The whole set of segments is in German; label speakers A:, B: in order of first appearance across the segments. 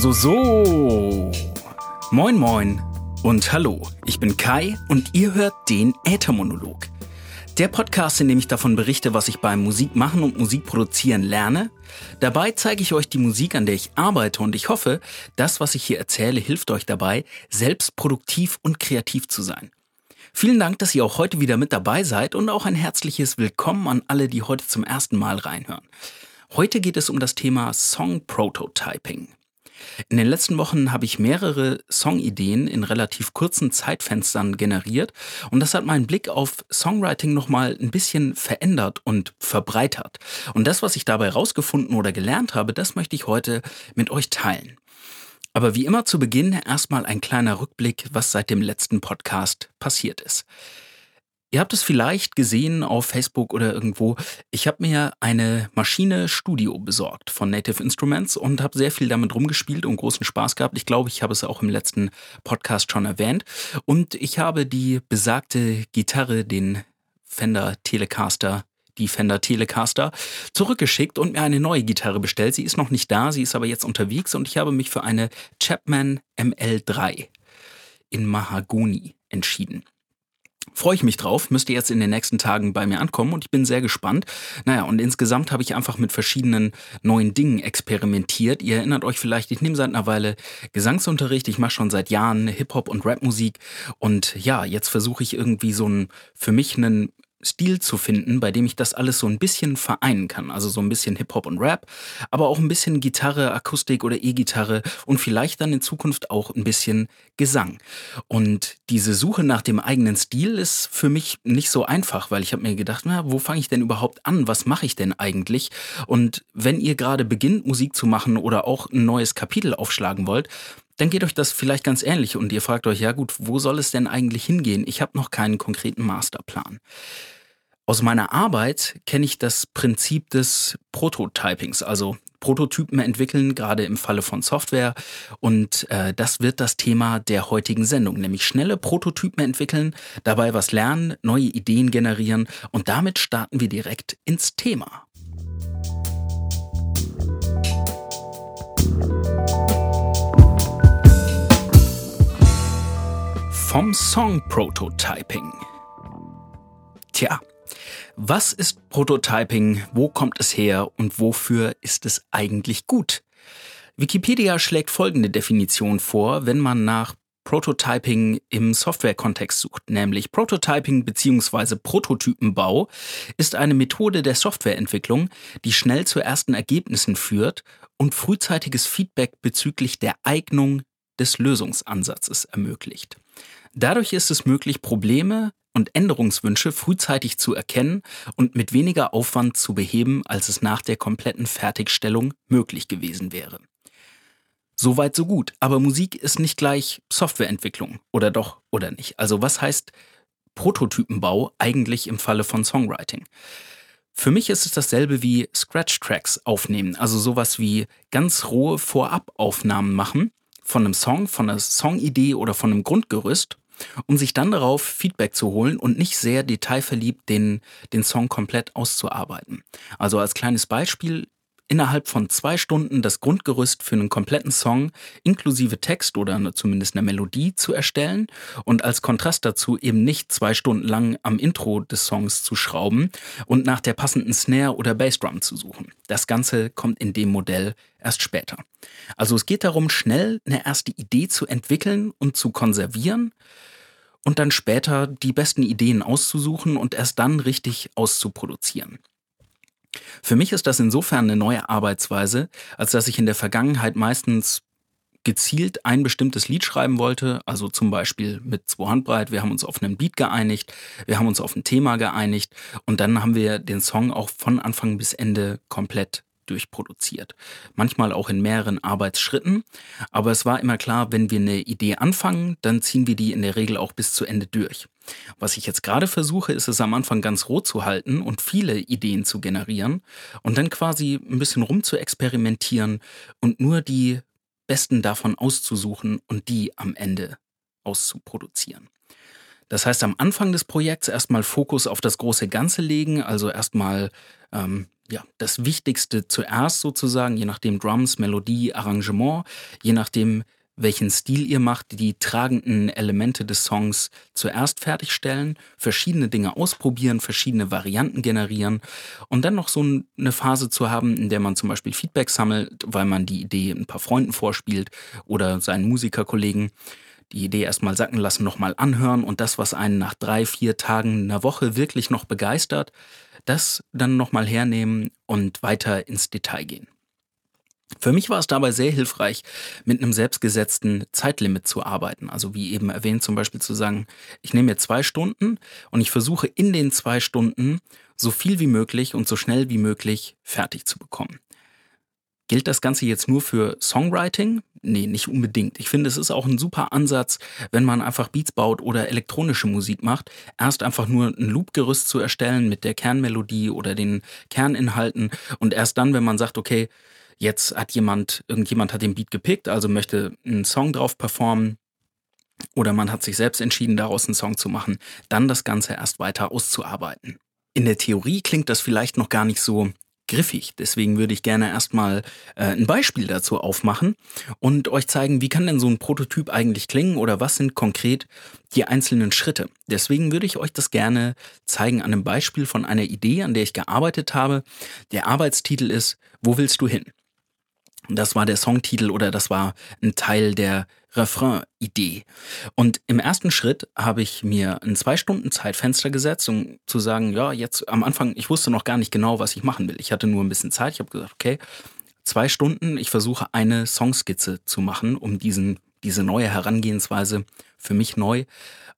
A: So, so. Moin, moin und hallo. Ich bin Kai und ihr hört den Äthermonolog. Der Podcast, in dem ich davon berichte, was ich beim Musikmachen und Musikproduzieren lerne. Dabei zeige ich euch die Musik, an der ich arbeite und ich hoffe, das, was ich hier erzähle, hilft euch dabei, selbst produktiv und kreativ zu sein. Vielen Dank, dass ihr auch heute wieder mit dabei seid und auch ein herzliches Willkommen an alle, die heute zum ersten Mal reinhören. Heute geht es um das Thema Song Prototyping. In den letzten Wochen habe ich mehrere Songideen in relativ kurzen Zeitfenstern generiert und das hat meinen Blick auf Songwriting nochmal ein bisschen verändert und verbreitert. Und das, was ich dabei rausgefunden oder gelernt habe, das möchte ich heute mit euch teilen. Aber wie immer zu Beginn erstmal ein kleiner Rückblick, was seit dem letzten Podcast passiert ist. Ihr habt es vielleicht gesehen auf Facebook oder irgendwo. Ich habe mir eine Maschine Studio besorgt von Native Instruments und habe sehr viel damit rumgespielt und großen Spaß gehabt. Ich glaube, ich habe es auch im letzten Podcast schon erwähnt. Und ich habe die besagte Gitarre, den Fender Telecaster, die Fender Telecaster, zurückgeschickt und mir eine neue Gitarre bestellt. Sie ist noch nicht da, sie ist aber jetzt unterwegs und ich habe mich für eine Chapman ML3 in Mahagoni entschieden freue ich mich drauf, müsste jetzt in den nächsten Tagen bei mir ankommen und ich bin sehr gespannt. Naja, und insgesamt habe ich einfach mit verschiedenen neuen Dingen experimentiert. Ihr erinnert euch vielleicht, ich nehme seit einer Weile Gesangsunterricht, ich mache schon seit Jahren Hip-Hop und Rapmusik und ja, jetzt versuche ich irgendwie so ein, für mich einen Stil zu finden, bei dem ich das alles so ein bisschen vereinen kann. Also so ein bisschen Hip-Hop und Rap, aber auch ein bisschen Gitarre, Akustik oder E-Gitarre und vielleicht dann in Zukunft auch ein bisschen Gesang. Und diese Suche nach dem eigenen Stil ist für mich nicht so einfach, weil ich habe mir gedacht, na, wo fange ich denn überhaupt an? Was mache ich denn eigentlich? Und wenn ihr gerade beginnt, Musik zu machen oder auch ein neues Kapitel aufschlagen wollt, dann geht euch das vielleicht ganz ähnlich und ihr fragt euch, ja gut, wo soll es denn eigentlich hingehen? Ich habe noch keinen konkreten Masterplan. Aus meiner Arbeit kenne ich das Prinzip des Prototypings, also Prototypen entwickeln, gerade im Falle von Software. Und äh, das wird das Thema der heutigen Sendung, nämlich schnelle Prototypen entwickeln, dabei was lernen, neue Ideen generieren und damit starten wir direkt ins Thema. Vom Song Prototyping. Tja, was ist Prototyping, wo kommt es her und wofür ist es eigentlich gut? Wikipedia schlägt folgende Definition vor, wenn man nach Prototyping im Softwarekontext sucht, nämlich Prototyping bzw. Prototypenbau ist eine Methode der Softwareentwicklung, die schnell zu ersten Ergebnissen führt und frühzeitiges Feedback bezüglich der Eignung des Lösungsansatzes ermöglicht. Dadurch ist es möglich, Probleme und Änderungswünsche frühzeitig zu erkennen und mit weniger Aufwand zu beheben, als es nach der kompletten Fertigstellung möglich gewesen wäre. Soweit so gut, aber Musik ist nicht gleich Softwareentwicklung, oder doch, oder nicht. Also was heißt Prototypenbau eigentlich im Falle von Songwriting? Für mich ist es dasselbe wie Scratch-Tracks aufnehmen, also sowas wie ganz rohe Vorabaufnahmen machen von einem Song, von einer Songidee oder von einem Grundgerüst um sich dann darauf Feedback zu holen und nicht sehr detailverliebt den, den Song komplett auszuarbeiten. Also als kleines Beispiel, innerhalb von zwei Stunden das Grundgerüst für einen kompletten Song inklusive Text oder zumindest eine Melodie zu erstellen und als Kontrast dazu eben nicht zwei Stunden lang am Intro des Songs zu schrauben und nach der passenden Snare oder Bassdrum zu suchen. Das Ganze kommt in dem Modell erst später. Also es geht darum, schnell eine erste Idee zu entwickeln und zu konservieren und dann später die besten Ideen auszusuchen und erst dann richtig auszuproduzieren. Für mich ist das insofern eine neue Arbeitsweise, als dass ich in der Vergangenheit meistens gezielt ein bestimmtes Lied schreiben wollte, also zum Beispiel mit zwei Handbreit, wir haben uns auf einen Beat geeinigt, wir haben uns auf ein Thema geeinigt und dann haben wir den Song auch von Anfang bis Ende komplett durchproduziert. Manchmal auch in mehreren Arbeitsschritten. Aber es war immer klar, wenn wir eine Idee anfangen, dann ziehen wir die in der Regel auch bis zu Ende durch. Was ich jetzt gerade versuche, ist es am Anfang ganz rot zu halten und viele Ideen zu generieren und dann quasi ein bisschen rum zu experimentieren und nur die besten davon auszusuchen und die am Ende auszuproduzieren. Das heißt, am Anfang des Projekts erstmal Fokus auf das große Ganze legen, also erstmal ähm, ja, das Wichtigste zuerst sozusagen, je nachdem Drums, Melodie, Arrangement, je nachdem, welchen Stil ihr macht, die tragenden Elemente des Songs zuerst fertigstellen, verschiedene Dinge ausprobieren, verschiedene Varianten generieren und dann noch so eine Phase zu haben, in der man zum Beispiel Feedback sammelt, weil man die Idee ein paar Freunden vorspielt oder seinen Musikerkollegen die Idee erstmal sacken lassen, nochmal anhören und das, was einen nach drei, vier Tagen, einer Woche wirklich noch begeistert, das dann nochmal hernehmen und weiter ins Detail gehen. Für mich war es dabei sehr hilfreich, mit einem selbstgesetzten Zeitlimit zu arbeiten. Also wie eben erwähnt, zum Beispiel zu sagen, ich nehme mir zwei Stunden und ich versuche in den zwei Stunden so viel wie möglich und so schnell wie möglich fertig zu bekommen. Gilt das Ganze jetzt nur für Songwriting? Nee, nicht unbedingt. Ich finde, es ist auch ein super Ansatz, wenn man einfach Beats baut oder elektronische Musik macht, erst einfach nur ein Loopgerüst zu erstellen mit der Kernmelodie oder den Kerninhalten und erst dann, wenn man sagt, okay, jetzt hat jemand, irgendjemand hat den Beat gepickt, also möchte einen Song drauf performen, oder man hat sich selbst entschieden, daraus einen Song zu machen, dann das Ganze erst weiter auszuarbeiten. In der Theorie klingt das vielleicht noch gar nicht so griffig. Deswegen würde ich gerne erstmal äh, ein Beispiel dazu aufmachen und euch zeigen, wie kann denn so ein Prototyp eigentlich klingen oder was sind konkret die einzelnen Schritte. Deswegen würde ich euch das gerne zeigen an einem Beispiel von einer Idee, an der ich gearbeitet habe. Der Arbeitstitel ist Wo willst du hin? Das war der Songtitel oder das war ein Teil der Refrain-Idee. Und im ersten Schritt habe ich mir ein zwei Stunden Zeitfenster gesetzt, um zu sagen, ja, jetzt am Anfang, ich wusste noch gar nicht genau, was ich machen will. Ich hatte nur ein bisschen Zeit. Ich habe gesagt, okay, zwei Stunden, ich versuche eine Songskizze zu machen, um diesen, diese neue Herangehensweise für mich neu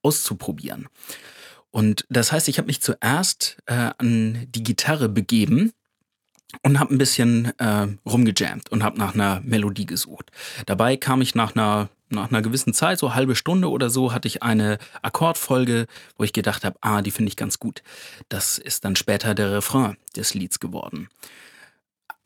A: auszuprobieren. Und das heißt, ich habe mich zuerst äh, an die Gitarre begeben und habe ein bisschen äh, rumgejammt und habe nach einer Melodie gesucht. Dabei kam ich nach einer nach einer gewissen Zeit, so halbe Stunde oder so, hatte ich eine Akkordfolge, wo ich gedacht habe, ah, die finde ich ganz gut. Das ist dann später der Refrain des Lieds geworden.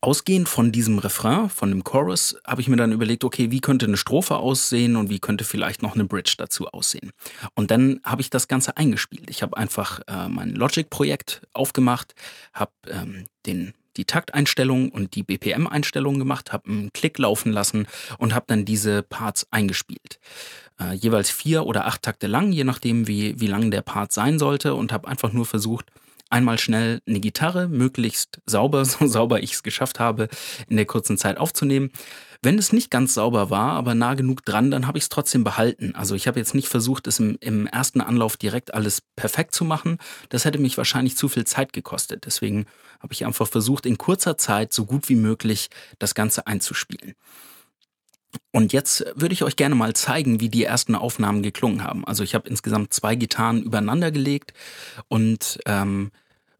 A: Ausgehend von diesem Refrain, von dem Chorus, habe ich mir dann überlegt, okay, wie könnte eine Strophe aussehen und wie könnte vielleicht noch eine Bridge dazu aussehen. Und dann habe ich das Ganze eingespielt. Ich habe einfach äh, mein Logic-Projekt aufgemacht, habe ähm, den die Takteinstellungen und die BPM-Einstellungen gemacht, habe einen Klick laufen lassen und habe dann diese Parts eingespielt. Äh, jeweils vier oder acht Takte lang, je nachdem, wie, wie lang der Part sein sollte und habe einfach nur versucht, einmal schnell eine Gitarre möglichst sauber, so sauber ich es geschafft habe, in der kurzen Zeit aufzunehmen. Wenn es nicht ganz sauber war, aber nah genug dran, dann habe ich es trotzdem behalten. Also ich habe jetzt nicht versucht, es im, im, ersten Anlauf direkt alles perfekt zu machen. Das hätte mich wahrscheinlich zu viel Zeit gekostet. Deswegen habe ich einfach versucht, in kurzer Zeit so gut wie möglich das Ganze einzuspielen. Und jetzt würde ich euch gerne mal zeigen, wie die ersten Aufnahmen geklungen haben. Also ich habe insgesamt zwei Gitarren übereinander gelegt und ähm,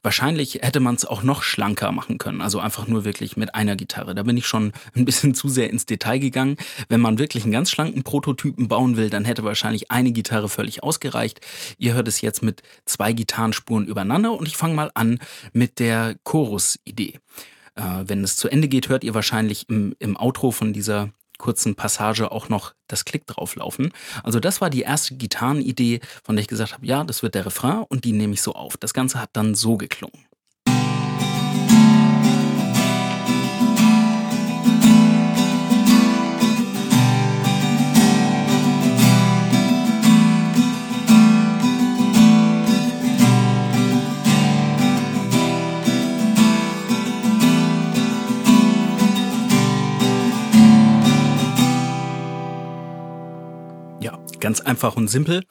A: Wahrscheinlich hätte man es auch noch schlanker machen können, also einfach nur wirklich mit einer Gitarre. Da bin ich schon ein bisschen zu sehr ins Detail gegangen. Wenn man wirklich einen ganz schlanken Prototypen bauen will, dann hätte wahrscheinlich eine Gitarre völlig ausgereicht. Ihr hört es jetzt mit zwei Gitarrenspuren übereinander und ich fange mal an mit der Chorus-Idee. Äh, wenn es zu Ende geht, hört ihr wahrscheinlich im, im Outro von dieser kurzen Passage auch noch das Klick drauflaufen. Also das war die erste Gitarrenidee, von der ich gesagt habe, ja, das wird der Refrain und die nehme ich so auf. Das Ganze hat dann so geklungen. Ganz einfach und simpel.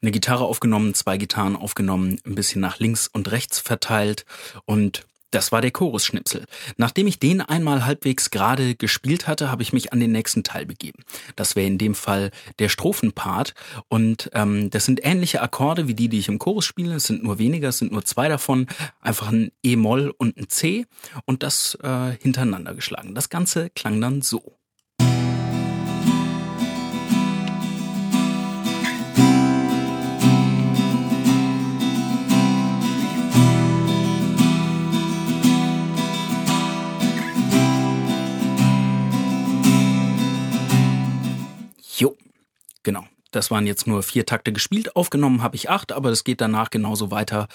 A: Eine Gitarre aufgenommen, zwei Gitarren aufgenommen, ein bisschen nach links und rechts verteilt und das war der Chorusschnipsel. Nachdem ich den einmal halbwegs gerade gespielt hatte, habe ich mich an den nächsten Teil begeben. Das wäre in dem Fall der Strophenpart. Und ähm, das sind ähnliche Akkorde wie die, die ich im Chorus spiele. Es sind nur weniger, es sind nur zwei davon. Einfach ein E-Moll und ein C und das äh, hintereinander geschlagen. Das Ganze klang dann so. Das waren jetzt nur vier Takte gespielt. Aufgenommen habe ich acht, aber das geht danach genauso weiter.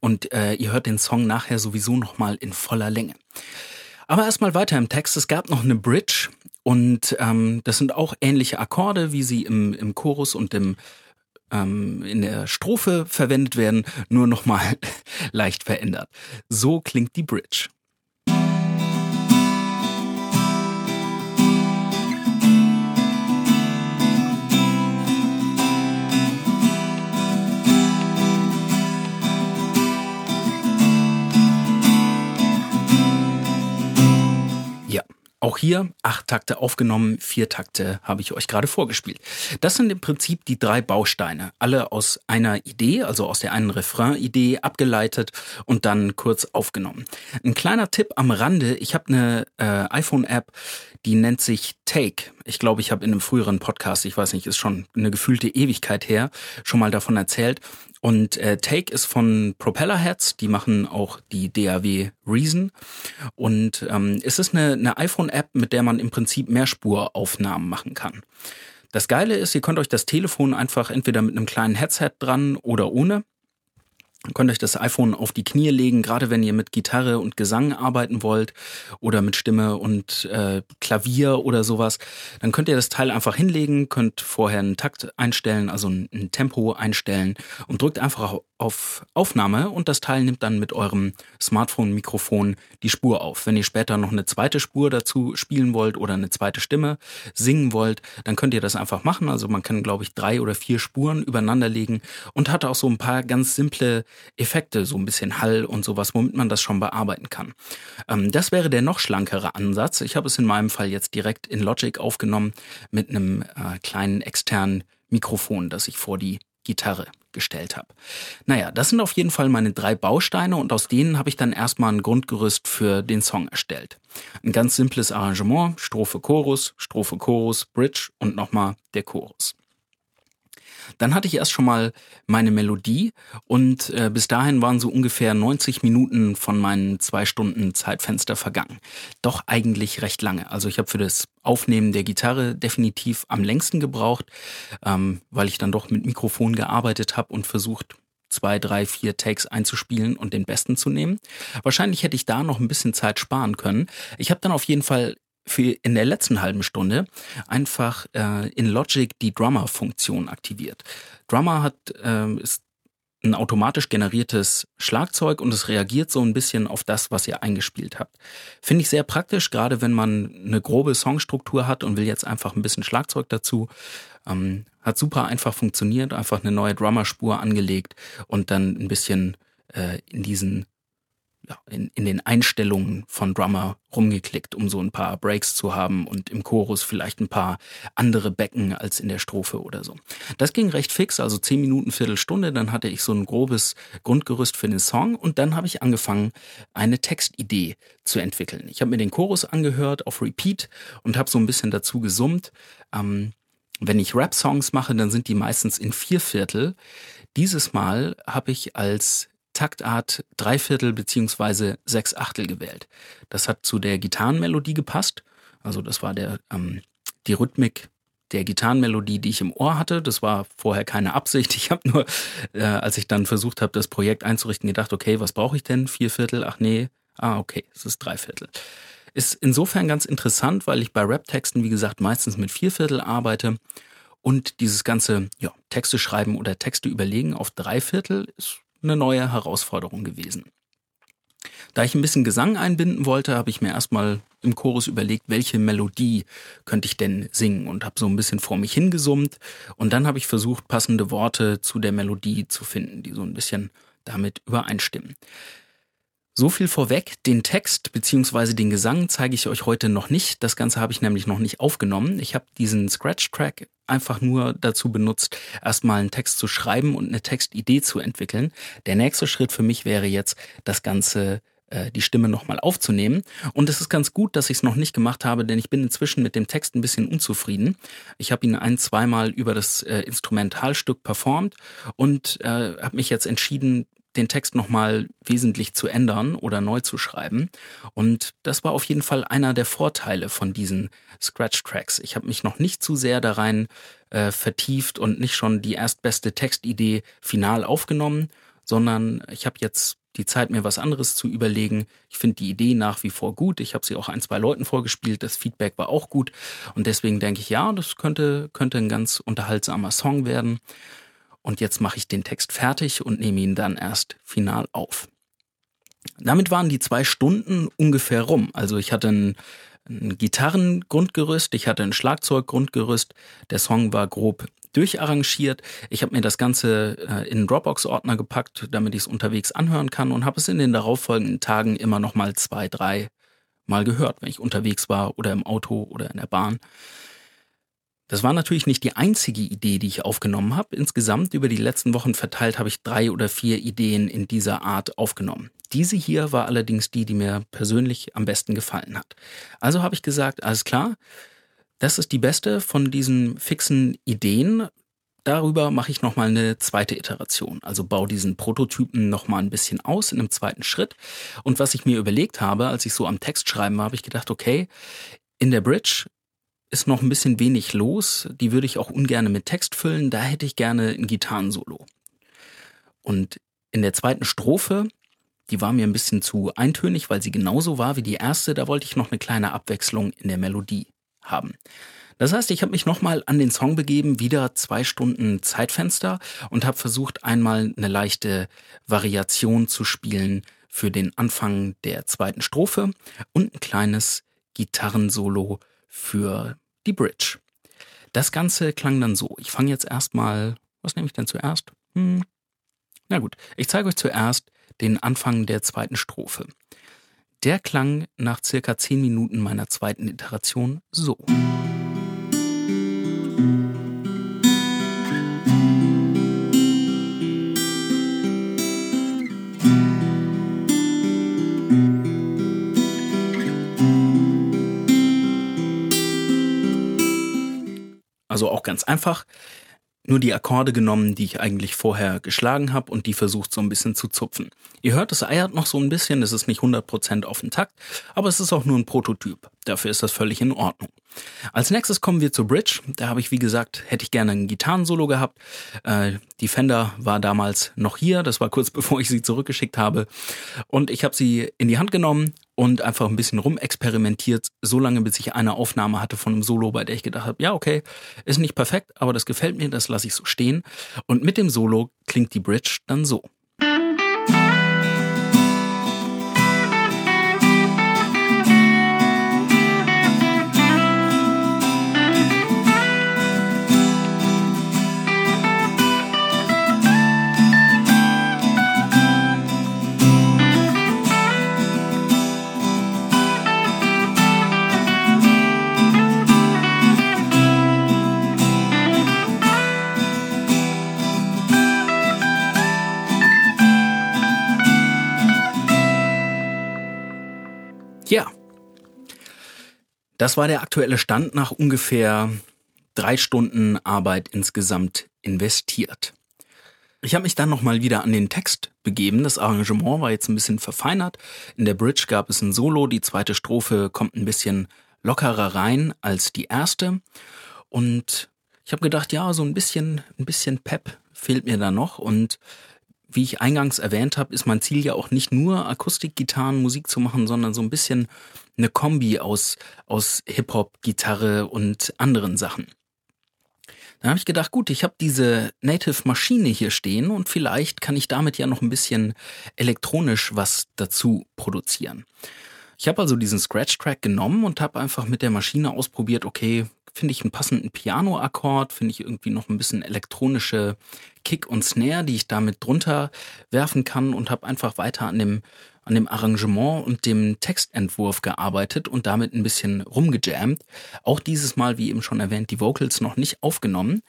A: Und äh, ihr hört den Song nachher sowieso nochmal in voller Länge. Aber erstmal weiter im Text. Es gab noch eine Bridge und ähm, das sind auch ähnliche Akkorde, wie sie im, im Chorus und im ähm, in der Strophe verwendet werden, nur nochmal leicht verändert. So klingt die Bridge. Auch hier acht Takte aufgenommen, vier Takte habe ich euch gerade vorgespielt. Das sind im Prinzip die drei Bausteine, alle aus einer Idee, also aus der einen Refrain-Idee abgeleitet und dann kurz aufgenommen. Ein kleiner Tipp am Rande, ich habe eine äh, iPhone-App, die nennt sich Take. Ich glaube, ich habe in einem früheren Podcast, ich weiß nicht, ist schon eine gefühlte Ewigkeit her, schon mal davon erzählt. Und äh, Take ist von Propellerheads, die machen auch die DAW Reason. Und ähm, es ist eine, eine iPhone-App, mit der man im Prinzip Mehrspuraufnahmen machen kann. Das Geile ist, ihr könnt euch das Telefon einfach entweder mit einem kleinen Headset dran oder ohne könnt euch das iPhone auf die Knie legen, gerade wenn ihr mit Gitarre und Gesang arbeiten wollt oder mit Stimme und äh, Klavier oder sowas. Dann könnt ihr das Teil einfach hinlegen, könnt vorher einen Takt einstellen, also ein, ein Tempo einstellen und drückt einfach auf Aufnahme und das Teil nimmt dann mit eurem Smartphone-Mikrofon die Spur auf. Wenn ihr später noch eine zweite Spur dazu spielen wollt oder eine zweite Stimme singen wollt, dann könnt ihr das einfach machen. Also man kann, glaube ich, drei oder vier Spuren übereinander legen und hat auch so ein paar ganz simple Effekte, so ein bisschen Hall und sowas, womit man das schon bearbeiten kann. Ähm, das wäre der noch schlankere Ansatz. Ich habe es in meinem Fall jetzt direkt in Logic aufgenommen mit einem äh, kleinen externen Mikrofon, das ich vor die Gitarre gestellt habe. Naja, das sind auf jeden Fall meine drei Bausteine und aus denen habe ich dann erstmal ein Grundgerüst für den Song erstellt. Ein ganz simples Arrangement, Strophe Chorus, Strophe Chorus, Bridge und nochmal der Chorus. Dann hatte ich erst schon mal meine Melodie und äh, bis dahin waren so ungefähr 90 Minuten von meinen zwei Stunden Zeitfenster vergangen. Doch eigentlich recht lange. Also ich habe für das Aufnehmen der Gitarre definitiv am längsten gebraucht, ähm, weil ich dann doch mit Mikrofon gearbeitet habe und versucht, zwei, drei, vier Takes einzuspielen und den besten zu nehmen. Wahrscheinlich hätte ich da noch ein bisschen Zeit sparen können. Ich habe dann auf jeden Fall für in der letzten halben Stunde einfach äh, in Logic die Drummer-Funktion aktiviert. Drummer hat äh, ist ein automatisch generiertes Schlagzeug und es reagiert so ein bisschen auf das, was ihr eingespielt habt. Finde ich sehr praktisch, gerade wenn man eine grobe Songstruktur hat und will jetzt einfach ein bisschen Schlagzeug dazu. Ähm, hat super einfach funktioniert, einfach eine neue Drummer-Spur angelegt und dann ein bisschen äh, in diesen in, in den Einstellungen von Drummer rumgeklickt, um so ein paar Breaks zu haben und im Chorus vielleicht ein paar andere Becken als in der Strophe oder so. Das ging recht fix, also zehn Minuten, Viertelstunde, dann hatte ich so ein grobes Grundgerüst für den Song und dann habe ich angefangen, eine Textidee zu entwickeln. Ich habe mir den Chorus angehört auf Repeat und habe so ein bisschen dazu gesummt. Ähm, wenn ich Rap-Songs mache, dann sind die meistens in vier Viertel. Dieses Mal habe ich als Taktart Dreiviertel beziehungsweise sechs Achtel gewählt. Das hat zu der Gitarrenmelodie gepasst. Also das war der ähm, die Rhythmik der Gitarrenmelodie, die ich im Ohr hatte. Das war vorher keine Absicht. Ich habe nur, äh, als ich dann versucht habe, das Projekt einzurichten, gedacht, okay, was brauche ich denn? Vier Viertel? Ach nee, ah okay, es ist Dreiviertel. Ist insofern ganz interessant, weil ich bei Rap-Texten, wie gesagt, meistens mit Vierviertel arbeite. Und dieses ganze ja, Texte schreiben oder Texte überlegen auf Dreiviertel ist eine neue Herausforderung gewesen. Da ich ein bisschen Gesang einbinden wollte, habe ich mir erstmal im Chorus überlegt, welche Melodie könnte ich denn singen und habe so ein bisschen vor mich hingesummt und dann habe ich versucht, passende Worte zu der Melodie zu finden, die so ein bisschen damit übereinstimmen. So viel vorweg, den Text bzw. den Gesang zeige ich euch heute noch nicht. Das Ganze habe ich nämlich noch nicht aufgenommen. Ich habe diesen Scratch-Track einfach nur dazu benutzt, erstmal einen Text zu schreiben und eine Textidee zu entwickeln. Der nächste Schritt für mich wäre jetzt, das Ganze äh, die Stimme nochmal aufzunehmen. Und es ist ganz gut, dass ich es noch nicht gemacht habe, denn ich bin inzwischen mit dem Text ein bisschen unzufrieden. Ich habe ihn ein, zweimal über das äh, Instrumentalstück performt und äh, habe mich jetzt entschieden, den Text nochmal wesentlich zu ändern oder neu zu schreiben. Und das war auf jeden Fall einer der Vorteile von diesen Scratch-Tracks. Ich habe mich noch nicht zu sehr da rein äh, vertieft und nicht schon die erstbeste Textidee final aufgenommen, sondern ich habe jetzt die Zeit, mir was anderes zu überlegen. Ich finde die Idee nach wie vor gut. Ich habe sie auch ein, zwei Leuten vorgespielt. Das Feedback war auch gut. Und deswegen denke ich, ja, das könnte, könnte ein ganz unterhaltsamer Song werden. Und jetzt mache ich den Text fertig und nehme ihn dann erst final auf. Damit waren die zwei Stunden ungefähr rum. Also ich hatte ein, ein Gitarrengrundgerüst, ich hatte ein Schlagzeuggrundgerüst. Der Song war grob durcharrangiert. Ich habe mir das Ganze äh, in einen Dropbox-Ordner gepackt, damit ich es unterwegs anhören kann und habe es in den darauffolgenden Tagen immer noch mal zwei, drei Mal gehört, wenn ich unterwegs war oder im Auto oder in der Bahn. Das war natürlich nicht die einzige Idee, die ich aufgenommen habe. Insgesamt über die letzten Wochen verteilt habe ich drei oder vier Ideen in dieser Art aufgenommen. Diese hier war allerdings die, die mir persönlich am besten gefallen hat. Also habe ich gesagt, alles klar, das ist die beste von diesen fixen Ideen. Darüber mache ich nochmal eine zweite Iteration. Also baue diesen Prototypen nochmal ein bisschen aus in einem zweiten Schritt. Und was ich mir überlegt habe, als ich so am Text schreiben war, habe ich gedacht, okay, in der Bridge ist noch ein bisschen wenig los. Die würde ich auch ungern mit Text füllen. Da hätte ich gerne ein Gitarrensolo. Und in der zweiten Strophe, die war mir ein bisschen zu eintönig, weil sie genauso war wie die erste. Da wollte ich noch eine kleine Abwechslung in der Melodie haben. Das heißt, ich habe mich nochmal an den Song begeben, wieder zwei Stunden Zeitfenster und habe versucht, einmal eine leichte Variation zu spielen für den Anfang der zweiten Strophe und ein kleines Gitarrensolo für die Bridge. Das Ganze klang dann so. Ich fange jetzt erstmal, was nehme ich denn zuerst? Hm. Na gut, ich zeige euch zuerst den Anfang der zweiten Strophe. Der klang nach circa zehn Minuten meiner zweiten Iteration so. Also auch ganz einfach nur die Akkorde genommen, die ich eigentlich vorher geschlagen habe und die versucht so ein bisschen zu zupfen. Ihr hört, es eiert noch so ein bisschen, es ist nicht 100% auf den Takt, aber es ist auch nur ein Prototyp. Dafür ist das völlig in Ordnung. Als nächstes kommen wir zur Bridge. Da habe ich, wie gesagt, hätte ich gerne ein Gitarrensolo gehabt. Äh, die Fender war damals noch hier, das war kurz bevor ich sie zurückgeschickt habe. Und ich habe sie in die Hand genommen und einfach ein bisschen rumexperimentiert, so lange bis ich eine Aufnahme hatte von einem Solo, bei der ich gedacht habe, ja, okay, ist nicht perfekt, aber das gefällt mir, das lasse ich so stehen. Und mit dem Solo klingt die Bridge dann so. Das war der aktuelle Stand nach ungefähr drei Stunden Arbeit insgesamt investiert. Ich habe mich dann nochmal wieder an den Text begeben. Das Arrangement war jetzt ein bisschen verfeinert. In der Bridge gab es ein Solo. Die zweite Strophe kommt ein bisschen lockerer rein als die erste. Und ich habe gedacht, ja, so ein bisschen, ein bisschen Pep fehlt mir da noch. Und wie ich eingangs erwähnt habe, ist mein Ziel ja auch nicht nur Akustikgitarren Musik zu machen, sondern so ein bisschen eine Kombi aus, aus Hip-Hop, Gitarre und anderen Sachen. Dann habe ich gedacht, gut, ich habe diese Native Maschine hier stehen und vielleicht kann ich damit ja noch ein bisschen elektronisch was dazu produzieren. Ich habe also diesen Scratch-Track genommen und habe einfach mit der Maschine ausprobiert, okay, finde ich einen passenden Piano-Akkord, finde ich irgendwie noch ein bisschen elektronische Kick und Snare, die ich damit drunter werfen kann und habe einfach weiter an dem an dem Arrangement und dem Textentwurf gearbeitet und damit ein bisschen rumgejammt. Auch dieses Mal, wie eben schon erwähnt, die Vocals noch nicht aufgenommen,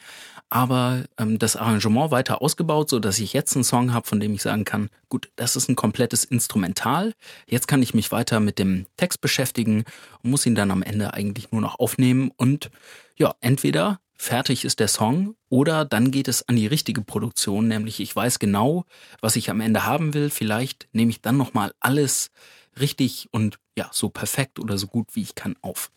A: aber ähm, das Arrangement weiter ausgebaut, so dass ich jetzt einen Song habe, von dem ich sagen kann, gut, das ist ein komplettes Instrumental. Jetzt kann ich mich weiter mit dem Text beschäftigen und muss ihn dann am Ende eigentlich nur noch aufnehmen und ja, entweder fertig ist der Song oder dann geht es an die richtige Produktion, nämlich ich weiß genau, was ich am Ende haben will. Vielleicht nehme ich dann nochmal alles richtig und ja, so perfekt oder so gut wie ich kann auf.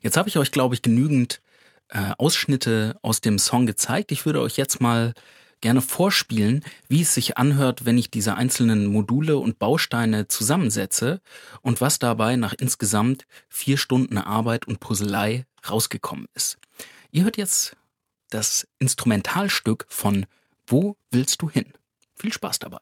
A: Jetzt habe ich euch, glaube ich, genügend äh, Ausschnitte aus dem Song gezeigt. Ich würde euch jetzt mal gerne vorspielen, wie es sich anhört, wenn ich diese einzelnen Module und Bausteine zusammensetze und was dabei nach insgesamt vier Stunden Arbeit und Puzzlei rausgekommen ist. Ihr hört jetzt das Instrumentalstück von Wo willst du hin? Viel Spaß dabei.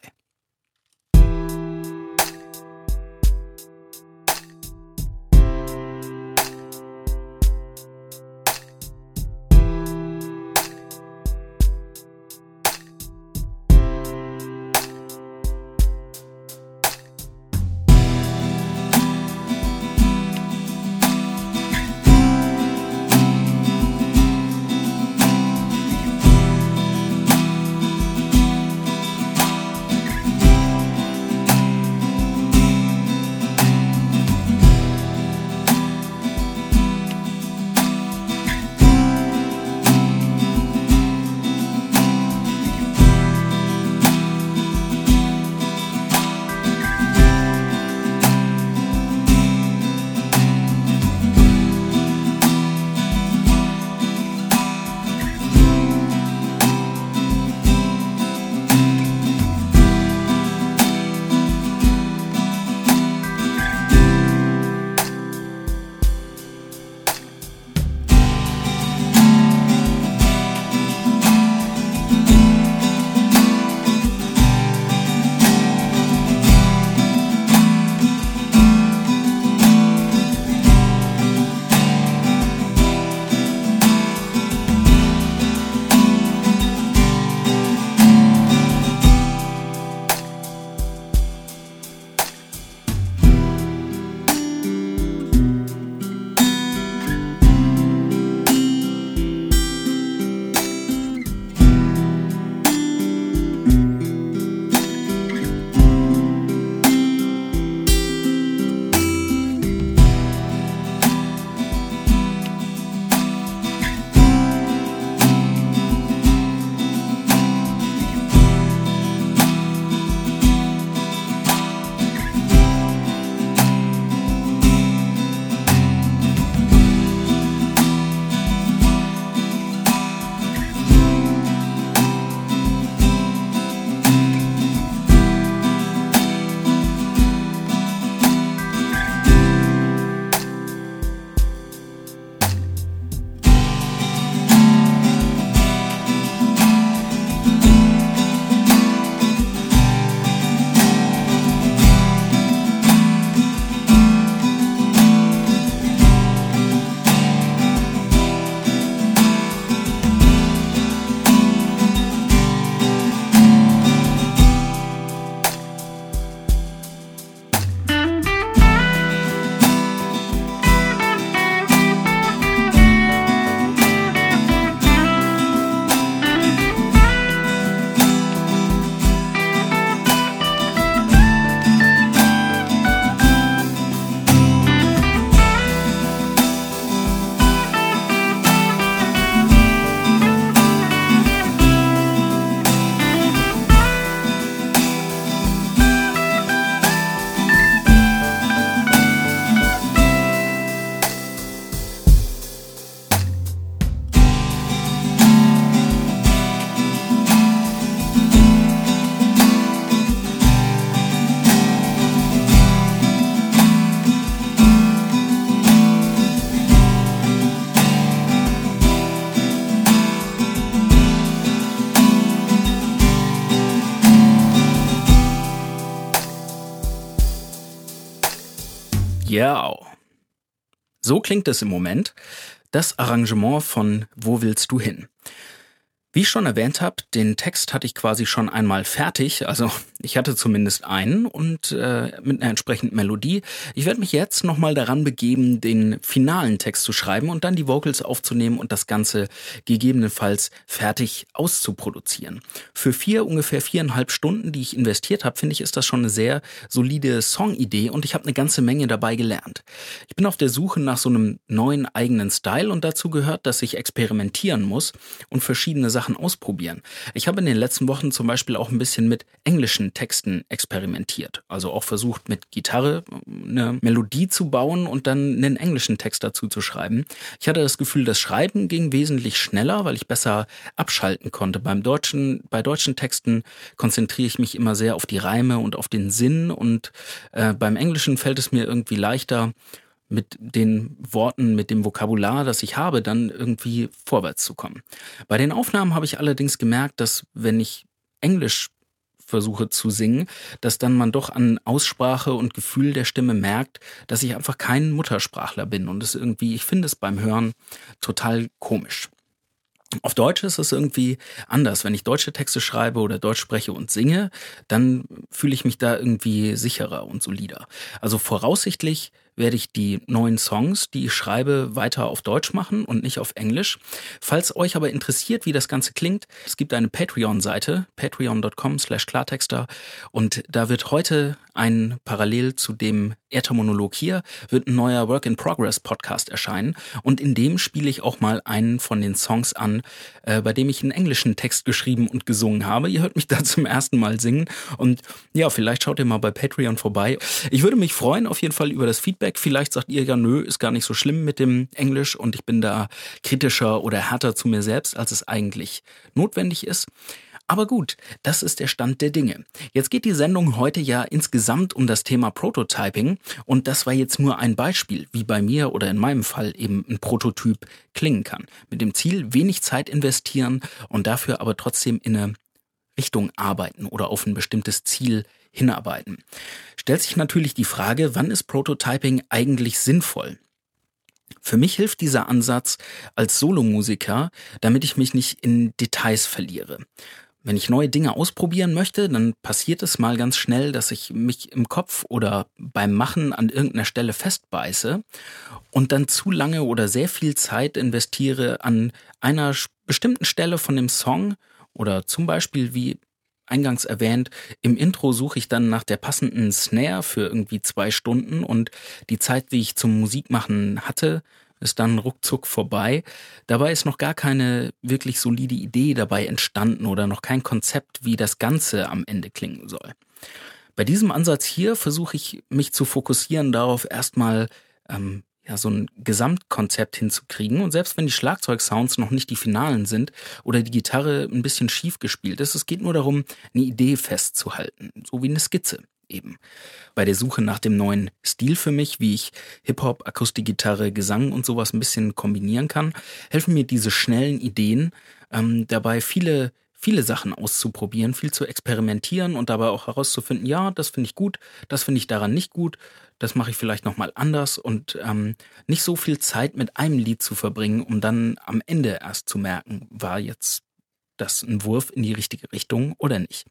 A: Ja. So klingt es im Moment. Das Arrangement von Wo willst du hin? Wie ich schon erwähnt habe, den Text hatte ich quasi schon einmal fertig, also ich hatte zumindest einen und äh, mit einer entsprechenden Melodie. Ich werde mich jetzt nochmal daran begeben, den finalen Text zu schreiben und dann die Vocals aufzunehmen und das Ganze gegebenenfalls fertig auszuproduzieren. Für vier, ungefähr viereinhalb Stunden, die ich investiert habe, finde ich, ist das schon eine sehr solide Songidee und ich habe eine ganze Menge dabei gelernt. Ich bin auf der Suche nach so einem neuen eigenen Style und dazu gehört, dass ich experimentieren muss und verschiedene Sachen Sachen ausprobieren. Ich habe in den letzten Wochen zum Beispiel auch ein bisschen mit englischen Texten experimentiert. Also auch versucht, mit Gitarre eine Melodie zu bauen und dann einen englischen Text dazu zu schreiben. Ich hatte das Gefühl, das Schreiben ging wesentlich schneller, weil ich besser abschalten konnte. Beim deutschen, bei deutschen Texten konzentriere ich mich immer sehr auf die Reime und auf den Sinn und äh, beim Englischen fällt es mir irgendwie leichter, mit den Worten, mit dem Vokabular, das ich habe, dann irgendwie vorwärts zu kommen. Bei den Aufnahmen habe ich allerdings gemerkt, dass wenn ich Englisch versuche zu singen, dass dann man doch an Aussprache und Gefühl der Stimme merkt, dass ich einfach kein Muttersprachler bin und es irgendwie, ich finde es beim Hören total komisch. Auf Deutsch ist es irgendwie anders. Wenn ich deutsche Texte schreibe oder Deutsch spreche und singe, dann fühle ich mich da irgendwie sicherer und solider. Also voraussichtlich werde ich die neuen Songs, die ich schreibe, weiter auf Deutsch machen und nicht auf Englisch. Falls euch aber interessiert, wie das Ganze klingt, es gibt eine Patreon-Seite, patreon.com slash Klartexter und da wird heute ein parallel zu dem Äthermonolog hier, wird ein neuer Work-in-Progress-Podcast erscheinen und in dem spiele ich auch mal einen von den Songs an, äh, bei dem ich einen englischen Text geschrieben und gesungen habe. Ihr hört mich da zum ersten Mal singen und ja, vielleicht schaut ihr mal bei Patreon vorbei. Ich würde mich freuen auf jeden Fall über das Feedback Feedback. Vielleicht sagt ihr ja, nö, ist gar nicht so schlimm mit dem Englisch und ich bin da kritischer oder härter zu mir selbst, als es eigentlich notwendig ist. Aber gut, das ist der Stand der Dinge. Jetzt geht die Sendung heute ja insgesamt um das Thema Prototyping und das war jetzt nur ein Beispiel, wie bei mir oder in meinem Fall eben ein Prototyp klingen kann. Mit dem Ziel, wenig Zeit investieren und dafür aber trotzdem in eine Richtung arbeiten oder auf ein bestimmtes Ziel hinarbeiten. Stellt sich natürlich die Frage, wann ist Prototyping eigentlich sinnvoll? Für mich hilft dieser Ansatz als Solomusiker, damit ich mich nicht in Details verliere. Wenn ich neue Dinge ausprobieren möchte, dann passiert es mal ganz schnell, dass ich mich im Kopf oder beim Machen an irgendeiner Stelle festbeiße und dann zu lange oder sehr viel Zeit investiere an einer bestimmten Stelle von dem Song oder zum Beispiel wie eingangs erwähnt, im Intro suche ich dann nach der passenden Snare für irgendwie zwei Stunden und die Zeit, die ich zum Musikmachen hatte, ist dann ruckzuck vorbei. Dabei ist noch gar keine wirklich solide Idee dabei entstanden oder noch kein Konzept, wie das Ganze am Ende klingen soll. Bei diesem Ansatz hier versuche ich mich zu fokussieren darauf, erstmal ähm, ja, so ein Gesamtkonzept hinzukriegen. Und selbst wenn die Schlagzeugsounds noch nicht die finalen sind oder die Gitarre ein bisschen schief gespielt ist, es geht nur darum, eine Idee festzuhalten, so wie eine Skizze eben. Bei der Suche nach dem neuen Stil für mich, wie ich Hip-Hop, Akustikgitarre, Gesang und sowas ein bisschen kombinieren kann, helfen mir diese schnellen Ideen ähm, dabei, viele viele Sachen auszuprobieren, viel zu experimentieren und dabei auch herauszufinden, ja, das finde ich gut, das finde ich daran nicht gut, das mache ich vielleicht nochmal anders und ähm, nicht so viel Zeit mit einem Lied zu verbringen, um dann am Ende erst zu merken, war jetzt das ein Wurf in die richtige Richtung oder nicht.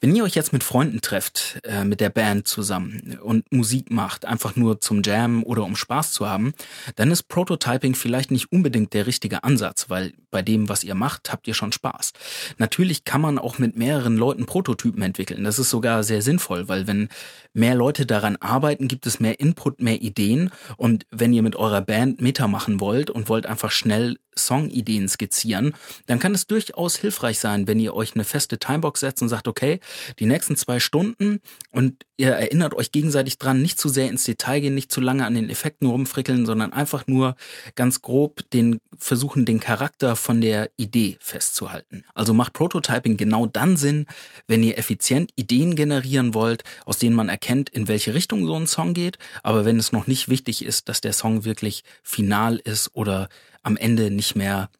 A: Wenn ihr euch jetzt mit Freunden trefft, äh, mit der Band zusammen und Musik macht, einfach nur zum Jam oder um Spaß zu haben, dann ist Prototyping vielleicht nicht unbedingt der richtige Ansatz, weil bei dem, was ihr macht, habt ihr schon Spaß. Natürlich kann man auch mit mehreren Leuten Prototypen entwickeln. Das ist sogar sehr sinnvoll, weil wenn mehr Leute daran arbeiten, gibt es mehr Input, mehr Ideen. Und wenn ihr mit eurer Band Meta machen wollt und wollt einfach schnell Songideen skizzieren, dann kann es durchaus hilfreich sein, wenn ihr euch eine feste Timebox setzt und sagt, okay, die nächsten zwei Stunden und ihr erinnert euch gegenseitig dran, nicht zu sehr ins Detail gehen, nicht zu lange an den Effekten rumfrickeln, sondern einfach nur ganz grob den versuchen, den Charakter von der Idee festzuhalten. Also macht Prototyping genau dann Sinn, wenn ihr effizient Ideen generieren wollt, aus denen man erkennt, in welche Richtung so ein Song geht, aber wenn es noch nicht wichtig ist, dass der Song wirklich final ist oder am Ende nicht mehr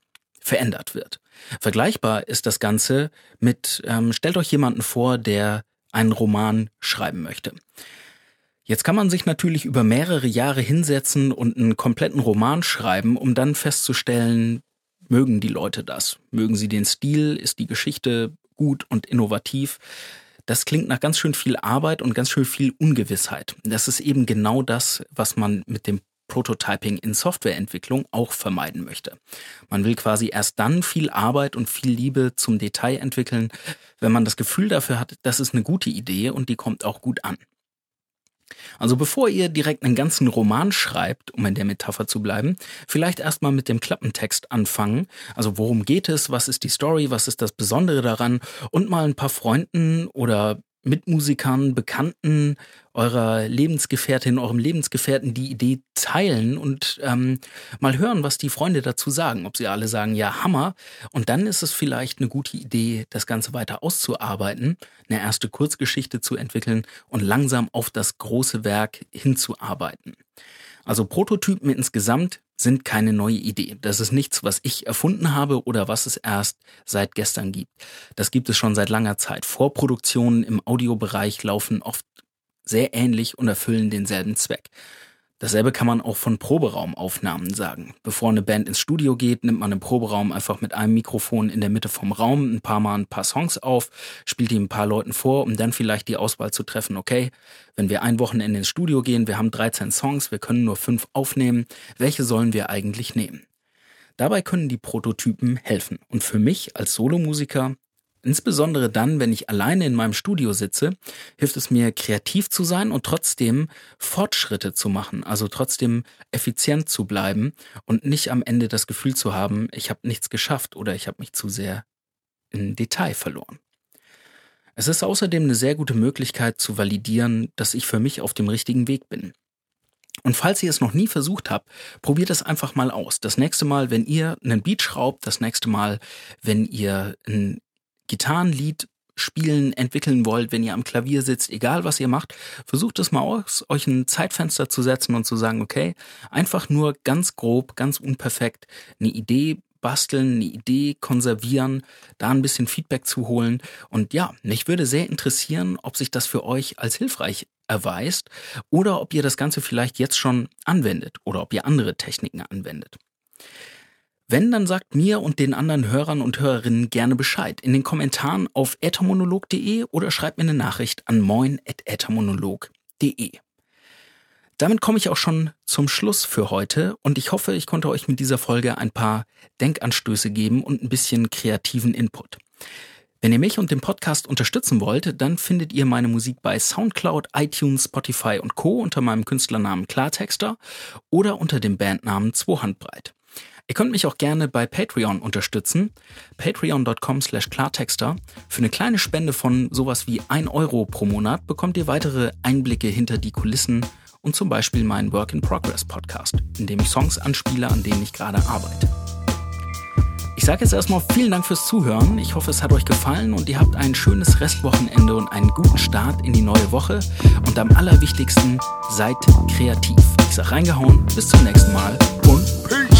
A: verändert wird. Vergleichbar ist das Ganze mit, ähm, stellt euch jemanden vor, der einen Roman schreiben möchte. Jetzt kann man sich natürlich über mehrere Jahre hinsetzen und einen kompletten Roman schreiben, um dann festzustellen, mögen die Leute das? Mögen sie den Stil? Ist die Geschichte gut und innovativ? Das klingt nach ganz schön viel Arbeit und ganz schön viel Ungewissheit. Das ist eben genau das, was man mit dem Prototyping in Softwareentwicklung auch vermeiden möchte. Man will quasi erst dann viel Arbeit und viel Liebe zum Detail entwickeln, wenn man das Gefühl dafür hat, das ist eine gute Idee und die kommt auch gut an. Also bevor ihr direkt einen ganzen Roman schreibt, um in der Metapher zu bleiben, vielleicht erstmal mit dem Klappentext anfangen. Also worum geht es, was ist die Story, was ist das Besondere daran und mal ein paar Freunden oder Mitmusikern, Bekannten, eurer Lebensgefährtin, eurem Lebensgefährten die Idee teilen und ähm, mal hören, was die Freunde dazu sagen. Ob sie alle sagen, ja, Hammer. Und dann ist es vielleicht eine gute Idee, das Ganze weiter auszuarbeiten, eine erste Kurzgeschichte zu entwickeln und langsam auf das große Werk hinzuarbeiten. Also Prototypen insgesamt sind keine neue Idee. Das ist nichts, was ich erfunden habe oder was es erst seit gestern gibt. Das gibt es schon seit langer Zeit. Vorproduktionen im Audiobereich laufen oft sehr ähnlich und erfüllen denselben Zweck. Dasselbe kann man auch von Proberaumaufnahmen sagen. Bevor eine Band ins Studio geht, nimmt man im Proberaum einfach mit einem Mikrofon in der Mitte vom Raum ein paar Mal ein paar Songs auf, spielt die ein paar Leuten vor, um dann vielleicht die Auswahl zu treffen, okay, wenn wir ein Wochenende ins Studio gehen, wir haben 13 Songs, wir können nur fünf aufnehmen, welche sollen wir eigentlich nehmen? Dabei können die Prototypen helfen. Und für mich als Solomusiker Insbesondere dann, wenn ich alleine in meinem Studio sitze, hilft es mir, kreativ zu sein und trotzdem Fortschritte zu machen, also trotzdem effizient zu bleiben und nicht am Ende das Gefühl zu haben, ich habe nichts geschafft oder ich habe mich zu sehr im Detail verloren. Es ist außerdem eine sehr gute Möglichkeit zu validieren, dass ich für mich auf dem richtigen Weg bin. Und falls ihr es noch nie versucht habt, probiert es einfach mal aus. Das nächste Mal, wenn ihr einen Beat schraubt, das nächste Mal, wenn ihr ein Gitarrenlied spielen, entwickeln wollt, wenn ihr am Klavier sitzt, egal was ihr macht, versucht es mal aus, euch ein Zeitfenster zu setzen und zu sagen, okay, einfach nur ganz grob, ganz unperfekt eine Idee basteln, eine Idee konservieren, da ein bisschen Feedback zu holen. Und ja, mich würde sehr interessieren, ob sich das für euch als hilfreich erweist oder ob ihr das Ganze vielleicht jetzt schon anwendet oder ob ihr andere Techniken anwendet. Wenn, dann sagt mir und den anderen Hörern und Hörerinnen gerne Bescheid in den Kommentaren auf ethermonolog.de oder schreibt mir eine Nachricht an moin.ethermonolog.de. Damit komme ich auch schon zum Schluss für heute und ich hoffe, ich konnte euch mit dieser Folge ein paar Denkanstöße geben und ein bisschen kreativen Input. Wenn ihr mich und den Podcast unterstützen wollt, dann findet ihr meine Musik bei SoundCloud, iTunes, Spotify und Co. unter meinem Künstlernamen Klartexter oder unter dem Bandnamen Zwohandbreit. Ihr könnt mich auch gerne bei Patreon unterstützen. Patreon.com slash Klartexter. Für eine kleine Spende von sowas wie 1 Euro pro Monat bekommt ihr weitere Einblicke hinter die Kulissen und zum Beispiel meinen Work in Progress Podcast, in dem ich Songs anspiele, an denen ich gerade arbeite. Ich sage jetzt erstmal vielen Dank fürs Zuhören. Ich hoffe, es hat euch gefallen und ihr habt ein schönes Restwochenende und einen guten Start in die neue Woche. Und am allerwichtigsten, seid kreativ. Ich sage reingehauen, bis zum nächsten Mal und Peace.